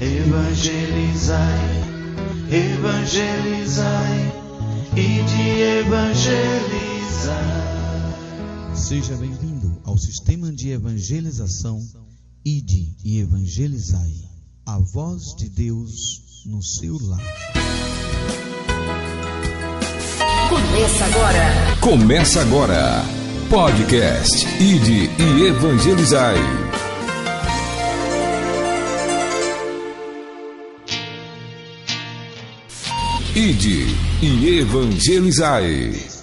evangelizai, evangelizai e de evangelizar. Seja bem-vindo ao sistema de evangelização Ide e Evangelizai. A voz de Deus no seu lar. Começa agora. Começa agora. Podcast Ide e Evangelizai. Ide e Evangelizai.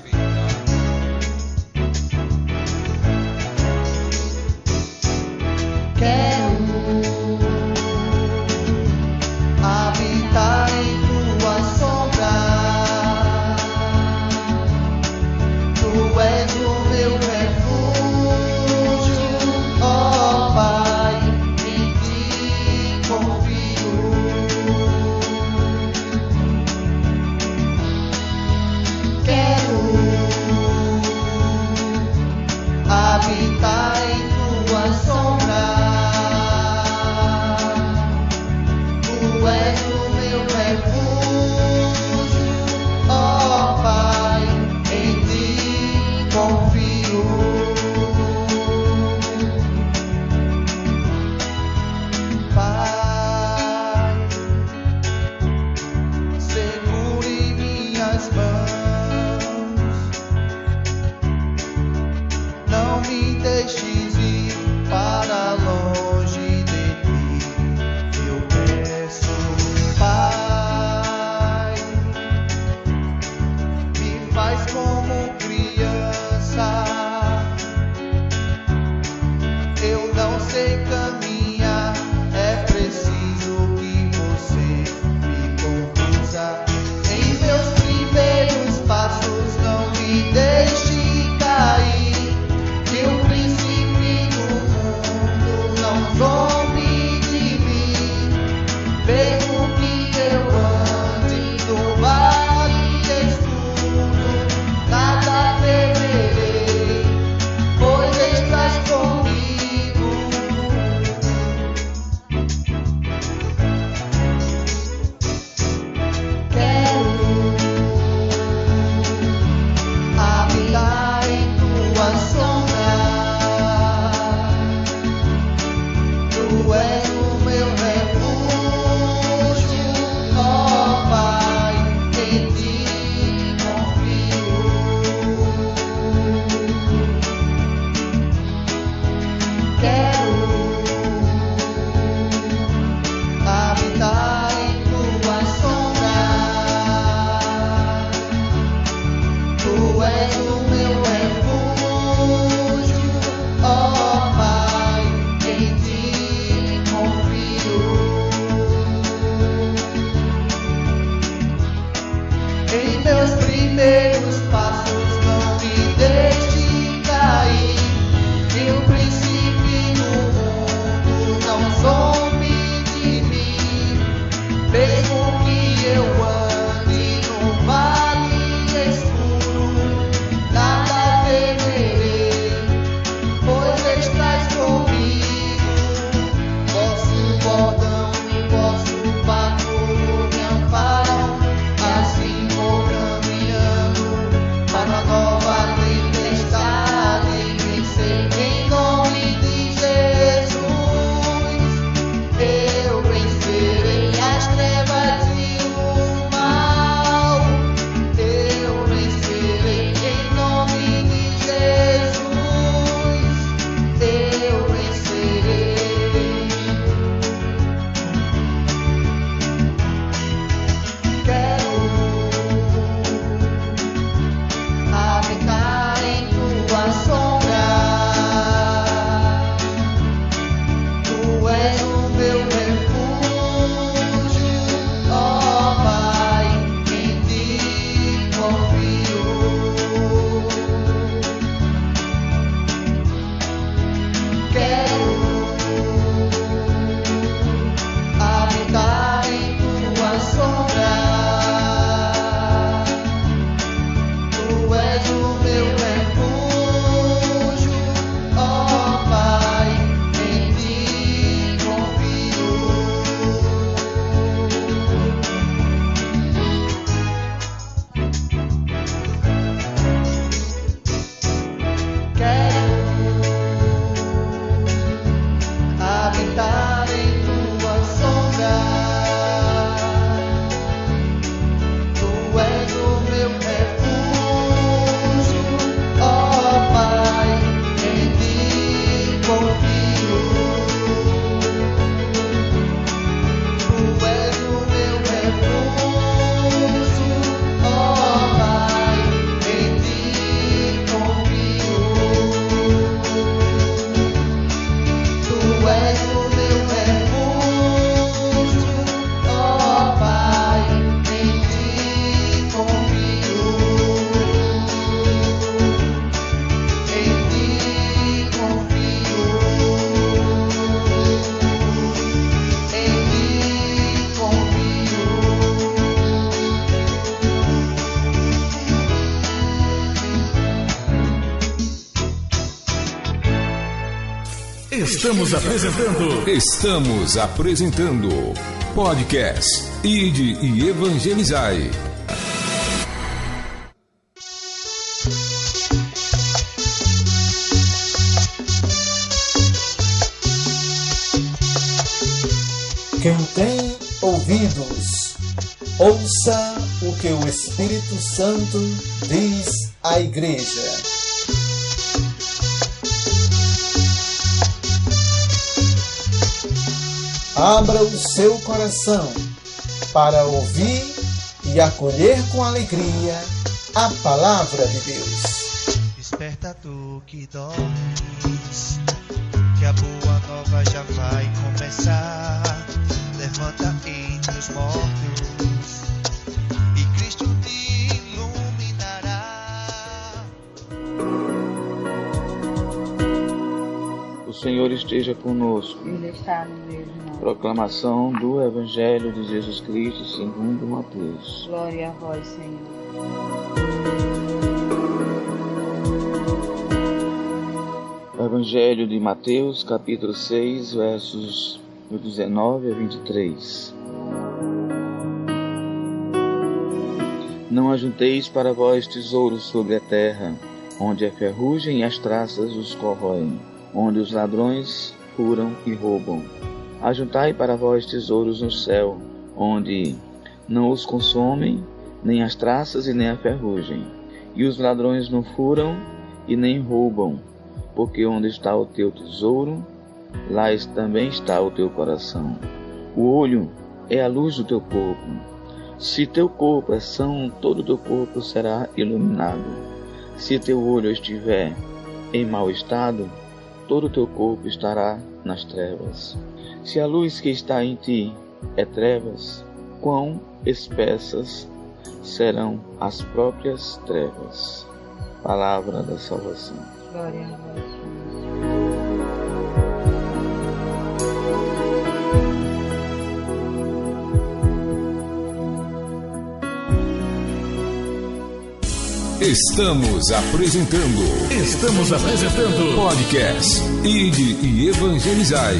Deus passos. Estamos apresentando. Estamos apresentando podcast Ide e Evangelizai. Quem tem ouvidos, ouça o que o Espírito Santo diz à Igreja. Abra o seu coração para ouvir e acolher com alegria a palavra de Deus. Desperta tu que dormes, que a boa nova já vai começar. Levanta entre os mortos e Cristo te iluminará. O Senhor esteja conosco. Ele está no meio. Proclamação do Evangelho de Jesus Cristo segundo Mateus. Glória a vós, Senhor. Evangelho de Mateus, capítulo 6, versos do 19 a 23. Não ajunteis para vós tesouros sobre a terra, onde a ferrugem e as traças os corroem, onde os ladrões furam e roubam. Ajuntai para vós tesouros no céu, onde não os consomem, nem as traças e nem a ferrugem, e os ladrões não furam e nem roubam, porque onde está o teu tesouro, lá também está o teu coração. O olho é a luz do teu corpo. Se teu corpo é são, todo o teu corpo será iluminado. Se teu olho estiver em mau estado, todo o teu corpo estará nas trevas. Se a luz que está em ti é trevas, quão espessas serão as próprias trevas. Palavra da salvação. Glória a Senhor. Estamos apresentando Estamos apresentando. podcast Ide e Evangelizai.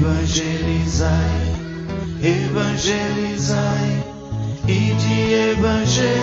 Evangelizai, evangelizai e de evangelizar.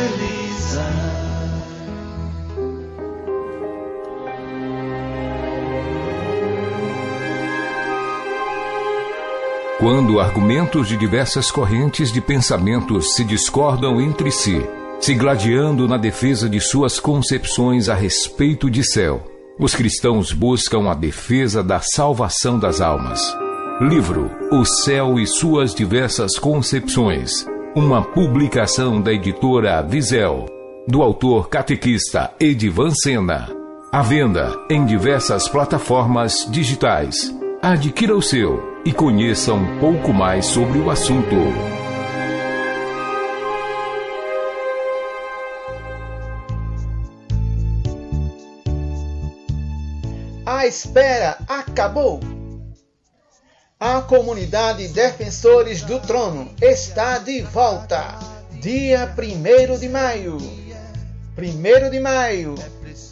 Quando argumentos de diversas correntes de pensamentos se discordam entre si, se gladiando na defesa de suas concepções a respeito de céu, os cristãos buscam a defesa da salvação das almas. Livro O Céu e Suas Diversas Concepções. Uma publicação da editora Visel, do autor catequista Edivan Sena. À venda em diversas plataformas digitais. Adquira o seu e conheça um pouco mais sobre o assunto. A espera acabou. A comunidade Defensores do Trono está de volta. Dia 1 de maio. 1 de maio,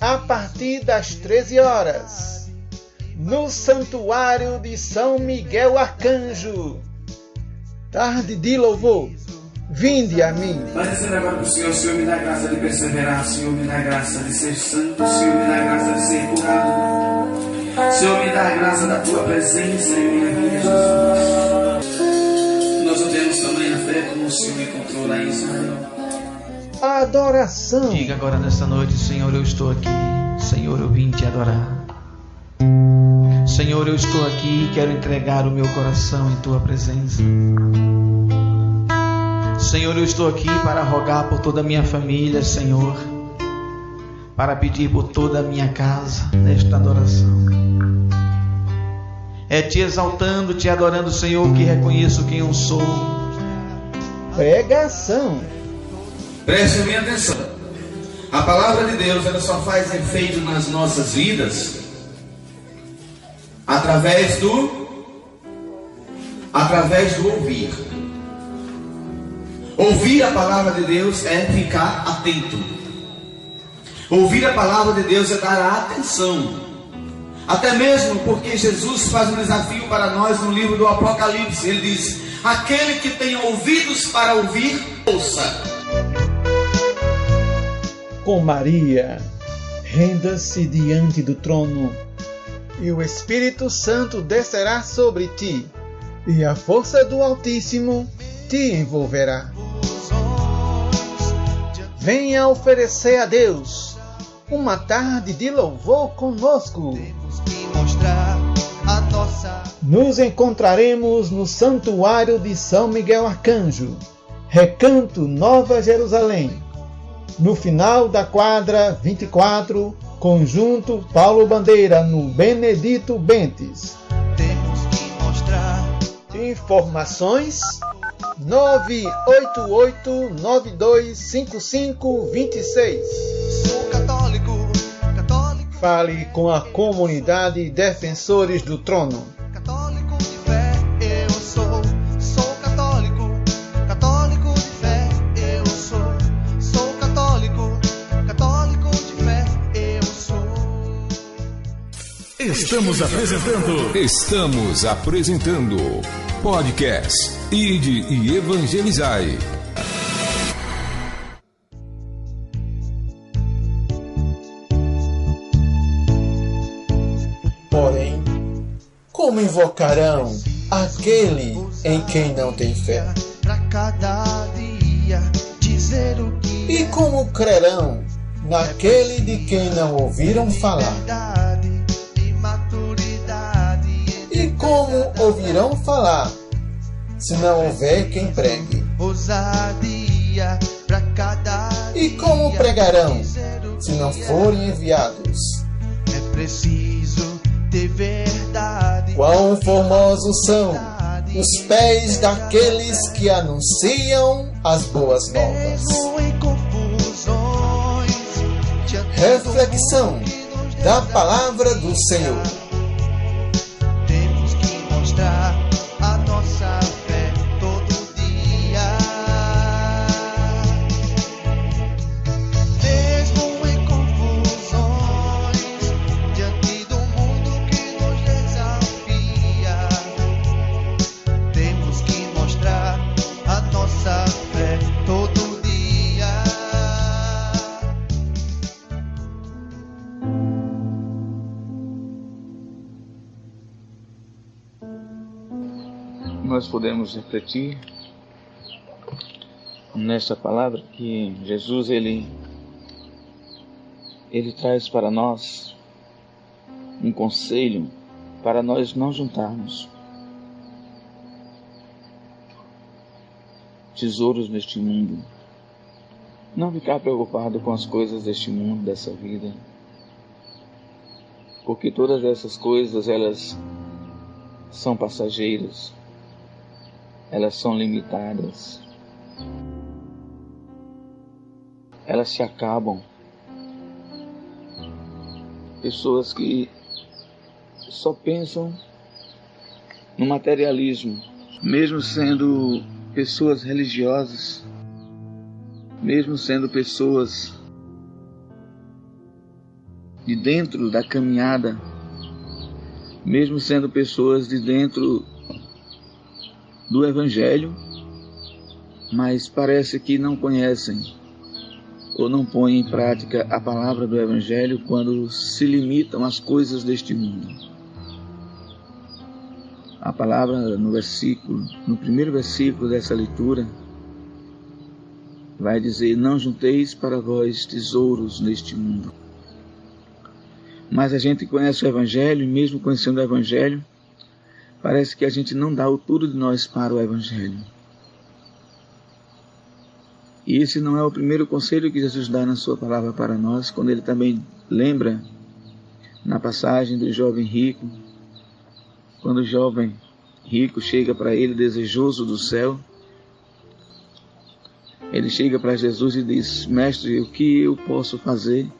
a partir das 13 horas. No Santuário de São Miguel Arcanjo. Tarde de louvor. Vinde a mim. Esse agora para o Senhor, Senhor me dá graça de perseverar, Senhor me dá graça de ser santo, Senhor me dá graça de ser curado. Senhor me dá a graça da tua presença em minha vida, Jesus. Nós temos tamanha fé como o Senhor encontrou lá em Israel. Adoração. Diga agora nesta noite, Senhor, eu estou aqui. Senhor, eu vim te adorar. Senhor, eu estou aqui e quero entregar o meu coração em tua presença. Senhor, eu estou aqui para rogar por toda a minha família, Senhor, para pedir por toda a minha casa nesta adoração. É te exaltando, te adorando, Senhor, que reconheço quem eu sou. Pregação. Preste minha atenção. A palavra de Deus ela só faz efeito nas nossas vidas através do através do ouvir. Ouvir a palavra de Deus é ficar atento. Ouvir a palavra de Deus é dar atenção. Até mesmo porque Jesus faz um desafio para nós no livro do Apocalipse. Ele diz: Aquele que tem ouvidos para ouvir, ouça. Com Maria, renda-se diante do trono, e o Espírito Santo descerá sobre ti, e a força do Altíssimo te envolverá. Venha oferecer a Deus uma tarde de louvor conosco. Nos encontraremos no Santuário de São Miguel Arcanjo, Recanto Nova Jerusalém, no final da quadra 24, Conjunto Paulo Bandeira, no Benedito Bentes. Informações 988925526. Sou católico, católico, Fale com a comunidade Defensores do Trono. católico de fé, eu sou. Sou católico, católico de fé, eu sou. Sou católico, católico de fé, eu sou. Estamos apresentando Estamos apresentando podcast Ide e Evangelizai. Como invocarão aquele em quem não tem fé? E como crerão naquele de quem não ouviram falar? e como ouvirão falar se não houver quem pregue? E como pregarão se não que é forem enviados? É preciso ter verdade. Quão formosos são os pés daqueles que anunciam as boas novas. Reflexão da palavra do Senhor. Podemos refletir nesta palavra que Jesus ele ele traz para nós um conselho para nós não juntarmos tesouros neste mundo. Não ficar preocupado com as coisas deste mundo, dessa vida. Porque todas essas coisas, elas são passageiras. Elas são limitadas. Elas se acabam. Pessoas que só pensam no materialismo, mesmo sendo pessoas religiosas, mesmo sendo pessoas de dentro da caminhada, mesmo sendo pessoas de dentro do Evangelho, mas parece que não conhecem ou não põem em prática a palavra do Evangelho quando se limitam às coisas deste mundo a palavra no versículo, no primeiro versículo dessa leitura, vai dizer: Não junteis para vós tesouros neste mundo. Mas a gente conhece o Evangelho, e mesmo conhecendo o Evangelho, parece que a gente não dá o tudo de nós para o Evangelho. E esse não é o primeiro conselho que Jesus dá na sua palavra para nós, quando ele também lembra na passagem do jovem rico, quando o jovem rico chega para ele desejoso do céu, ele chega para Jesus e diz: Mestre, o que eu posso fazer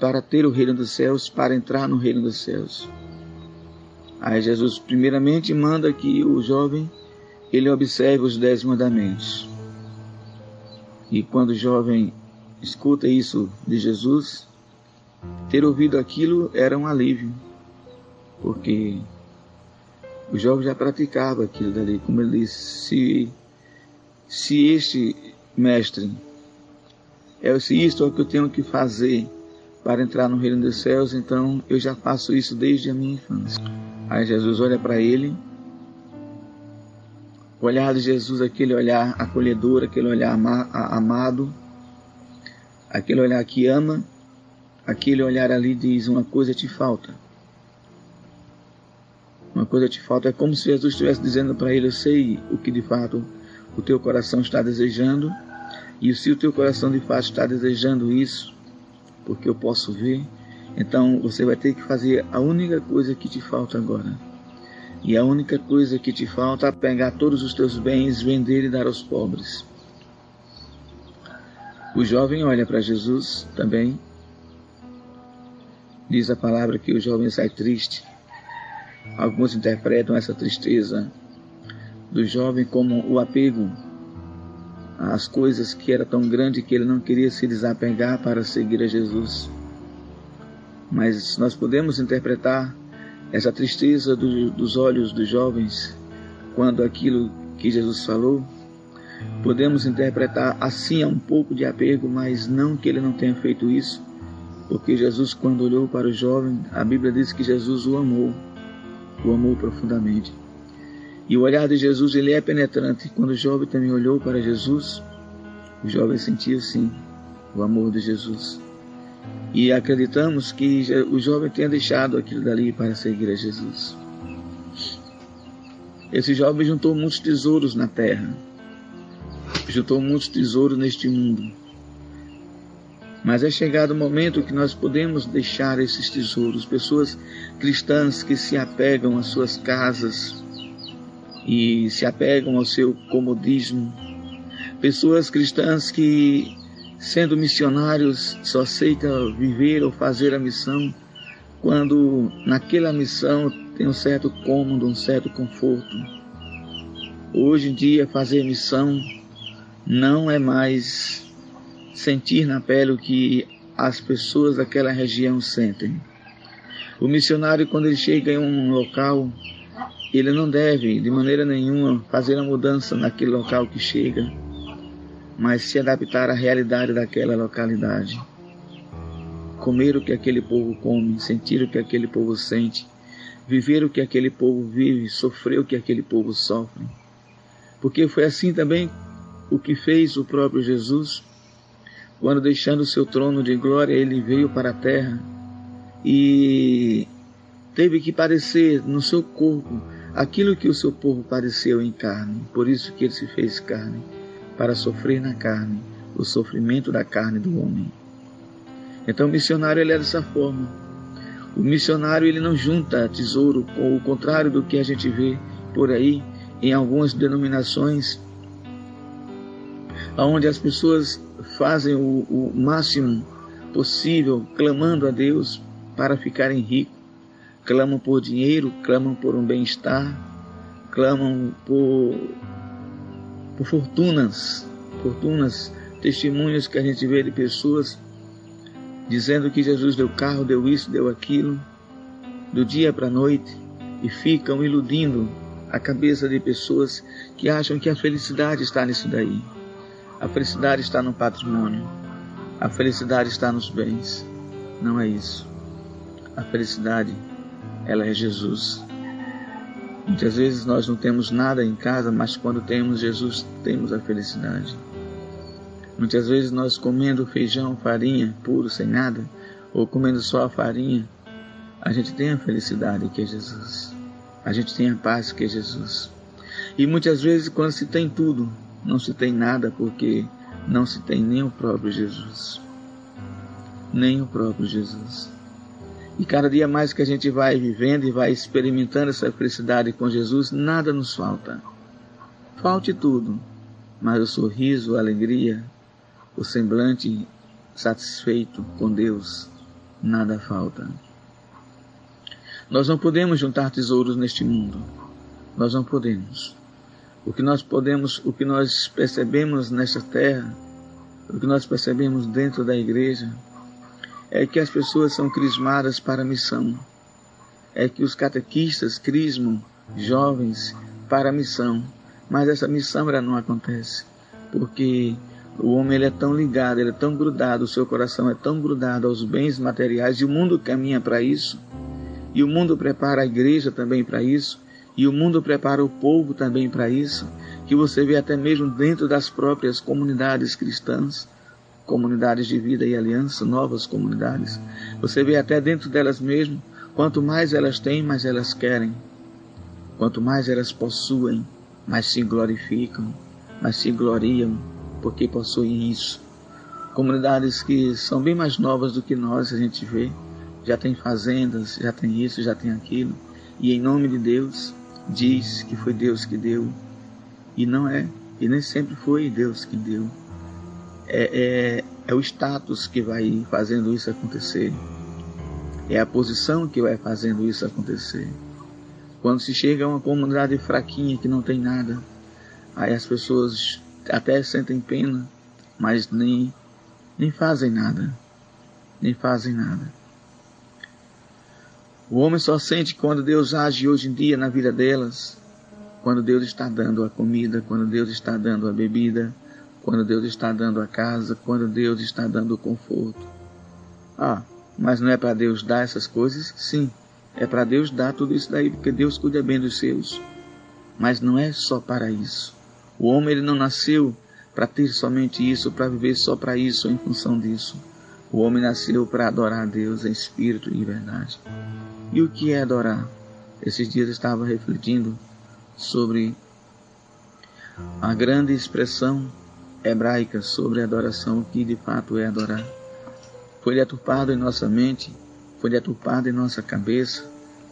para ter o reino dos céus, para entrar no reino dos céus? Aí Jesus primeiramente manda que o jovem ele observe os dez mandamentos. E quando o jovem escuta isso de Jesus, ter ouvido aquilo era um alívio, porque o jovem já praticava aquilo dali, como ele disse, se, se este mestre, é, se isto é o que eu tenho que fazer para entrar no reino dos céus, então eu já faço isso desde a minha infância. Aí Jesus olha para ele, o olhar de Jesus, aquele olhar acolhedor, aquele olhar amado, aquele olhar que ama, aquele olhar ali diz: Uma coisa te falta uma coisa te falta. É como se Jesus estivesse dizendo para ele: Eu sei o que de fato o teu coração está desejando, e se o teu coração de fato está desejando isso, porque eu posso ver, então você vai ter que fazer a única coisa que te falta agora. E a única coisa que te falta é pegar todos os teus bens, vender e dar aos pobres. O jovem olha para Jesus também. Diz a palavra que o jovem sai triste Alguns interpretam essa tristeza do jovem como o apego às coisas que era tão grande que ele não queria se desapegar para seguir a Jesus. Mas nós podemos interpretar essa tristeza do, dos olhos dos jovens quando aquilo que Jesus falou, podemos interpretar assim a um pouco de apego, mas não que ele não tenha feito isso, porque Jesus, quando olhou para o jovem, a Bíblia diz que Jesus o amou o amou profundamente. E o olhar de Jesus ele é penetrante. Quando o jovem também olhou para Jesus, o jovem sentiu sim o amor de Jesus. E acreditamos que o jovem tenha deixado aquilo dali para seguir a Jesus. Esse jovem juntou muitos tesouros na terra, juntou muitos tesouros neste mundo. Mas é chegado o momento que nós podemos deixar esses tesouros, pessoas cristãs que se apegam às suas casas e se apegam ao seu comodismo, pessoas cristãs que, sendo missionários, só aceitam viver ou fazer a missão quando naquela missão tem um certo cômodo, um certo conforto. Hoje em dia, fazer missão não é mais sentir na pele o que as pessoas daquela região sentem. O missionário, quando ele chega em um local, ele não deve, de maneira nenhuma, fazer a mudança naquele local que chega, mas se adaptar à realidade daquela localidade. Comer o que aquele povo come, sentir o que aquele povo sente, viver o que aquele povo vive, sofrer o que aquele povo sofre. Porque foi assim também o que fez o próprio Jesus, quando deixando o seu trono de glória, ele veio para a terra e teve que padecer no seu corpo aquilo que o seu povo padeceu em carne. Por isso que ele se fez carne, para sofrer na carne o sofrimento da carne do homem. Então o missionário ele é dessa forma. O missionário ele não junta tesouro, com o contrário do que a gente vê por aí em algumas denominações, onde as pessoas fazem o, o máximo possível, clamando a Deus para ficarem ricos, clamam por dinheiro, clamam por um bem-estar, clamam por, por fortunas, fortunas, testemunhos que a gente vê de pessoas dizendo que Jesus deu carro, deu isso, deu aquilo, do dia para a noite, e ficam iludindo a cabeça de pessoas que acham que a felicidade está nisso daí. A felicidade está no patrimônio. A felicidade está nos bens. Não é isso. A felicidade, ela é Jesus. Muitas vezes nós não temos nada em casa, mas quando temos Jesus, temos a felicidade. Muitas vezes nós comendo feijão, farinha, puro, sem nada, ou comendo só a farinha, a gente tem a felicidade que é Jesus. A gente tem a paz que é Jesus. E muitas vezes quando se tem tudo, não se tem nada porque não se tem nem o próprio Jesus. Nem o próprio Jesus. E cada dia mais que a gente vai vivendo e vai experimentando essa felicidade com Jesus, nada nos falta. Falte tudo, mas o sorriso, a alegria, o semblante satisfeito com Deus, nada falta. Nós não podemos juntar tesouros neste mundo. Nós não podemos. O que nós podemos, o que nós percebemos nesta terra, o que nós percebemos dentro da igreja, é que as pessoas são crismadas para a missão. É que os catequistas crismam jovens para a missão. Mas essa missão ela não acontece. Porque o homem ele é tão ligado, ele é tão grudado, o seu coração é tão grudado aos bens materiais e o mundo caminha para isso. E o mundo prepara a igreja também para isso. E o mundo prepara o povo também para isso. Que você vê até mesmo dentro das próprias comunidades cristãs, comunidades de vida e aliança, novas comunidades. Você vê até dentro delas mesmo, quanto mais elas têm, mais elas querem. Quanto mais elas possuem, mais se glorificam, mais se gloriam porque possuem isso. Comunidades que são bem mais novas do que nós, a gente vê, já tem fazendas, já tem isso, já tem aquilo, e em nome de Deus diz que foi Deus que deu, e não é, e nem sempre foi Deus que deu. É, é, é o status que vai fazendo isso acontecer, é a posição que vai fazendo isso acontecer. Quando se chega a uma comunidade fraquinha que não tem nada, aí as pessoas até sentem pena, mas nem, nem fazem nada. Nem fazem nada. O homem só sente quando Deus age hoje em dia na vida delas, quando Deus está dando a comida, quando Deus está dando a bebida, quando Deus está dando a casa, quando Deus está dando o conforto. Ah, mas não é para Deus dar essas coisas? Sim, é para Deus dar tudo isso daí, porque Deus cuida bem dos seus. Mas não é só para isso. O homem ele não nasceu para ter somente isso, para viver só para isso, em função disso. O homem nasceu para adorar a Deus em espírito e verdade. E o que é adorar? Esses dias eu estava refletindo sobre a grande expressão hebraica sobre adoração, o que de fato é adorar. Foi deturpado em nossa mente, foi deturpado em nossa cabeça.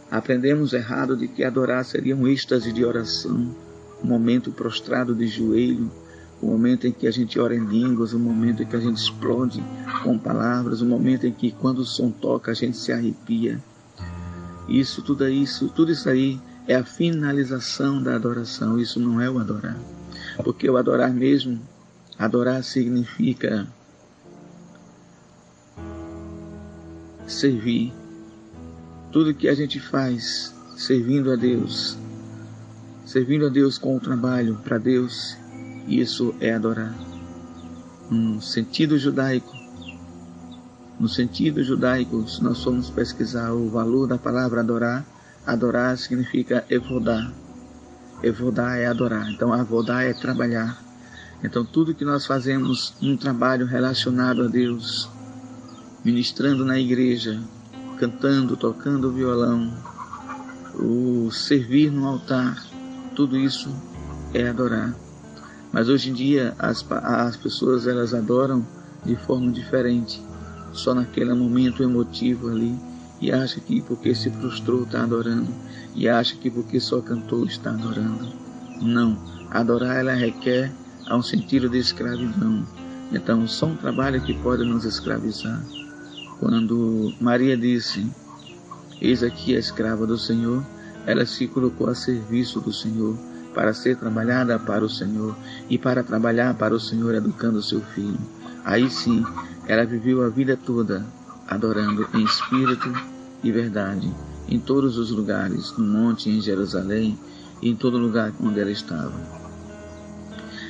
Aprendemos errado de que adorar seria um êxtase de oração, o momento prostrado de joelho, o momento em que a gente ora em línguas, o momento em que a gente explode com palavras, o momento em que quando o som toca a gente se arrepia. Isso, tudo isso, tudo isso aí é a finalização da adoração, isso não é o adorar. Porque o adorar mesmo, adorar significa servir. Tudo que a gente faz servindo a Deus, servindo a Deus com o trabalho para Deus, isso é adorar. No sentido judaico, no sentido judaico, se nós formos pesquisar o valor da palavra adorar, Adorar significa evodar. Evodar é adorar. Então, avodar é trabalhar. Então, tudo que nós fazemos num trabalho relacionado a Deus, ministrando na igreja, cantando, tocando violão, o servir no altar, tudo isso é adorar. Mas hoje em dia as, as pessoas elas adoram de forma diferente, só naquele momento emotivo ali, e acha que porque se frustrou está adorando, e acha que porque só cantou está adorando. Não, adorar ela requer a um sentido de escravidão. Então, só um trabalho que pode nos escravizar. Quando Maria disse: Eis aqui a escrava do Senhor, ela se colocou a serviço do Senhor para ser trabalhada para o Senhor e para trabalhar para o Senhor educando seu filho. Aí sim, ela viveu a vida toda adorando em espírito e verdade, em todos os lugares, no monte, em Jerusalém e em todo lugar onde ela estava.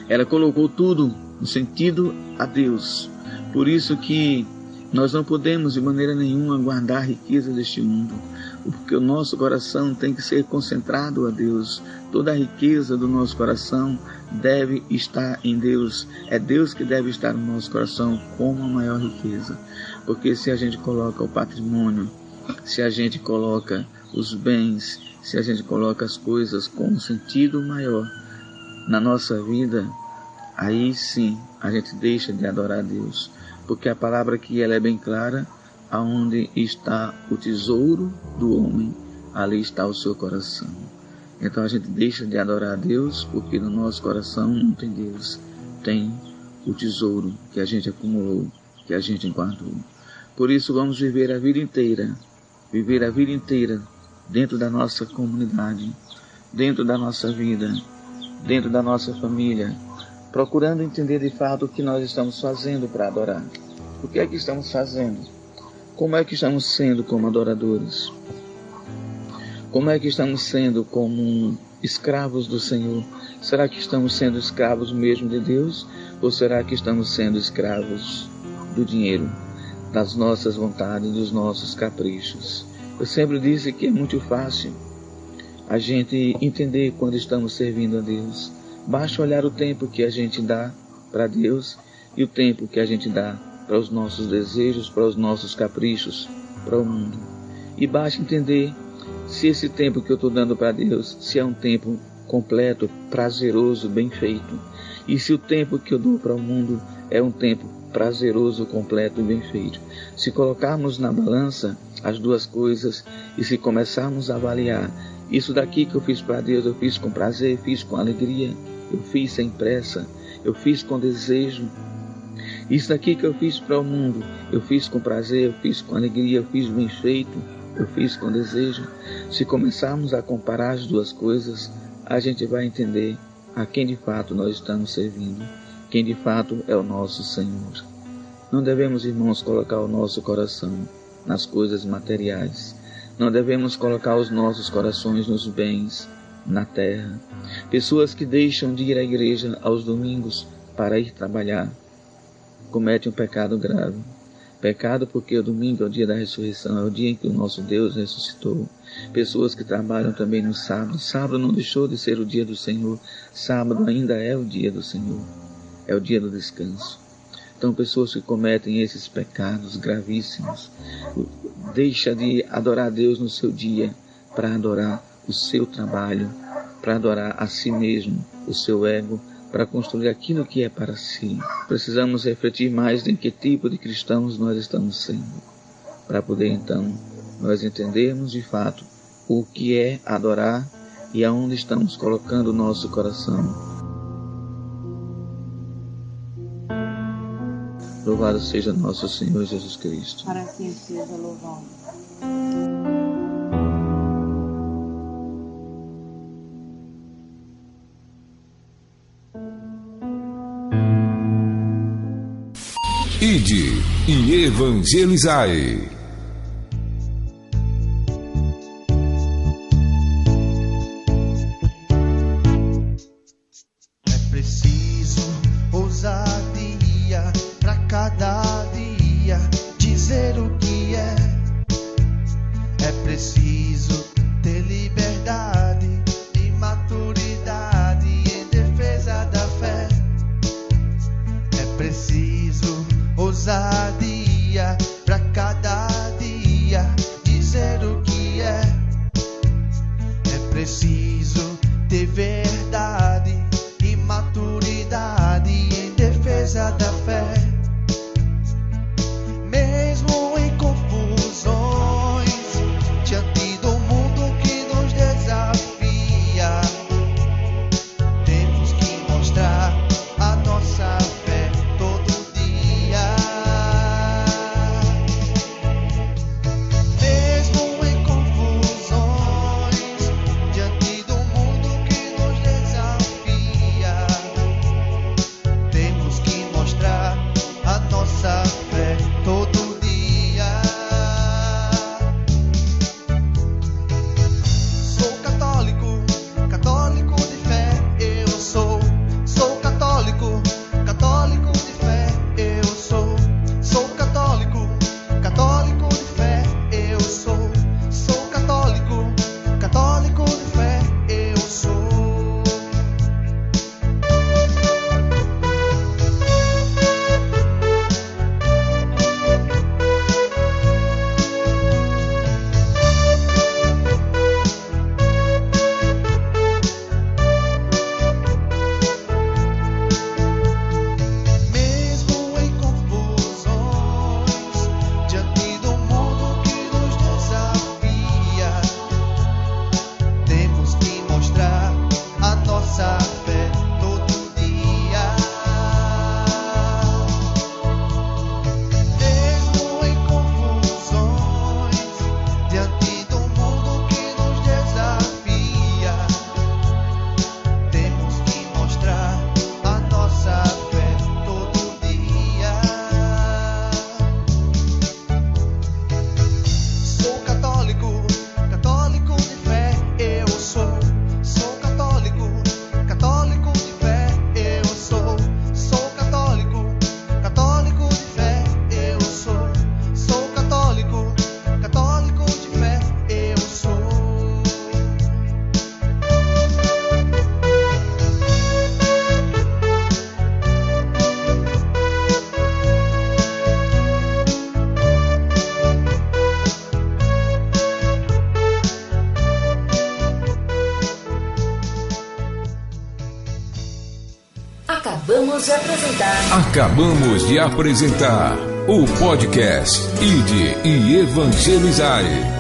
Ela colocou tudo no sentido a Deus. Por isso que nós não podemos de maneira nenhuma guardar a riqueza deste mundo, porque o nosso coração tem que ser concentrado a Deus. Toda a riqueza do nosso coração deve estar em Deus. É Deus que deve estar no nosso coração como a maior riqueza. Porque se a gente coloca o patrimônio, se a gente coloca os bens, se a gente coloca as coisas com um sentido maior na nossa vida, aí sim a gente deixa de adorar a Deus. Porque a palavra aqui ela é bem clara, aonde está o tesouro do homem, ali está o seu coração. Então a gente deixa de adorar a Deus porque no nosso coração não tem Deus, tem o tesouro que a gente acumulou, que a gente guardou. Por isso vamos viver a vida inteira, viver a vida inteira dentro da nossa comunidade, dentro da nossa vida, dentro da nossa família, procurando entender de fato o que nós estamos fazendo para adorar. O que é que estamos fazendo? Como é que estamos sendo como adoradores? Como é que estamos sendo como escravos do Senhor? Será que estamos sendo escravos mesmo de Deus? Ou será que estamos sendo escravos do dinheiro, das nossas vontades, dos nossos caprichos? Eu sempre disse que é muito fácil a gente entender quando estamos servindo a Deus. Basta olhar o tempo que a gente dá para Deus e o tempo que a gente dá para os nossos desejos, para os nossos caprichos, para o mundo. E basta entender se esse tempo que eu estou dando para Deus, se é um tempo completo, prazeroso, bem feito. E se o tempo que eu dou para o mundo é um tempo prazeroso, completo bem feito. Se colocarmos na balança as duas coisas e se começarmos a avaliar, isso daqui que eu fiz para Deus, eu fiz com prazer, fiz com alegria, eu fiz sem pressa, eu fiz com desejo, isso daqui que eu fiz para o mundo, eu fiz com prazer, eu fiz com alegria, eu fiz bem feito, eu fiz com desejo. Se começarmos a comparar as duas coisas, a gente vai entender a quem de fato nós estamos servindo, quem de fato é o nosso Senhor. Não devemos, irmãos, colocar o nosso coração nas coisas materiais. Não devemos colocar os nossos corações nos bens, na terra. Pessoas que deixam de ir à igreja aos domingos para ir trabalhar comete um pecado grave. Pecado porque o domingo é o dia da ressurreição, é o dia em que o nosso Deus ressuscitou. Pessoas que trabalham também no sábado. Sábado não deixou de ser o dia do Senhor. Sábado ainda é o dia do Senhor. É o dia do descanso. Então, pessoas que cometem esses pecados gravíssimos, deixa de adorar a Deus no seu dia para adorar o seu trabalho, para adorar a si mesmo, o seu ego, para construir aquilo que é para si. Precisamos refletir mais em que tipo de cristãos nós estamos sendo, para poder então nós entendermos de fato o que é adorar e aonde estamos colocando o nosso coração. Louvado seja nosso Senhor Jesus Cristo. Para que seja louvado. Ide e evangelizai. É preciso Acabamos de apresentar o podcast Ide e Evangelizai.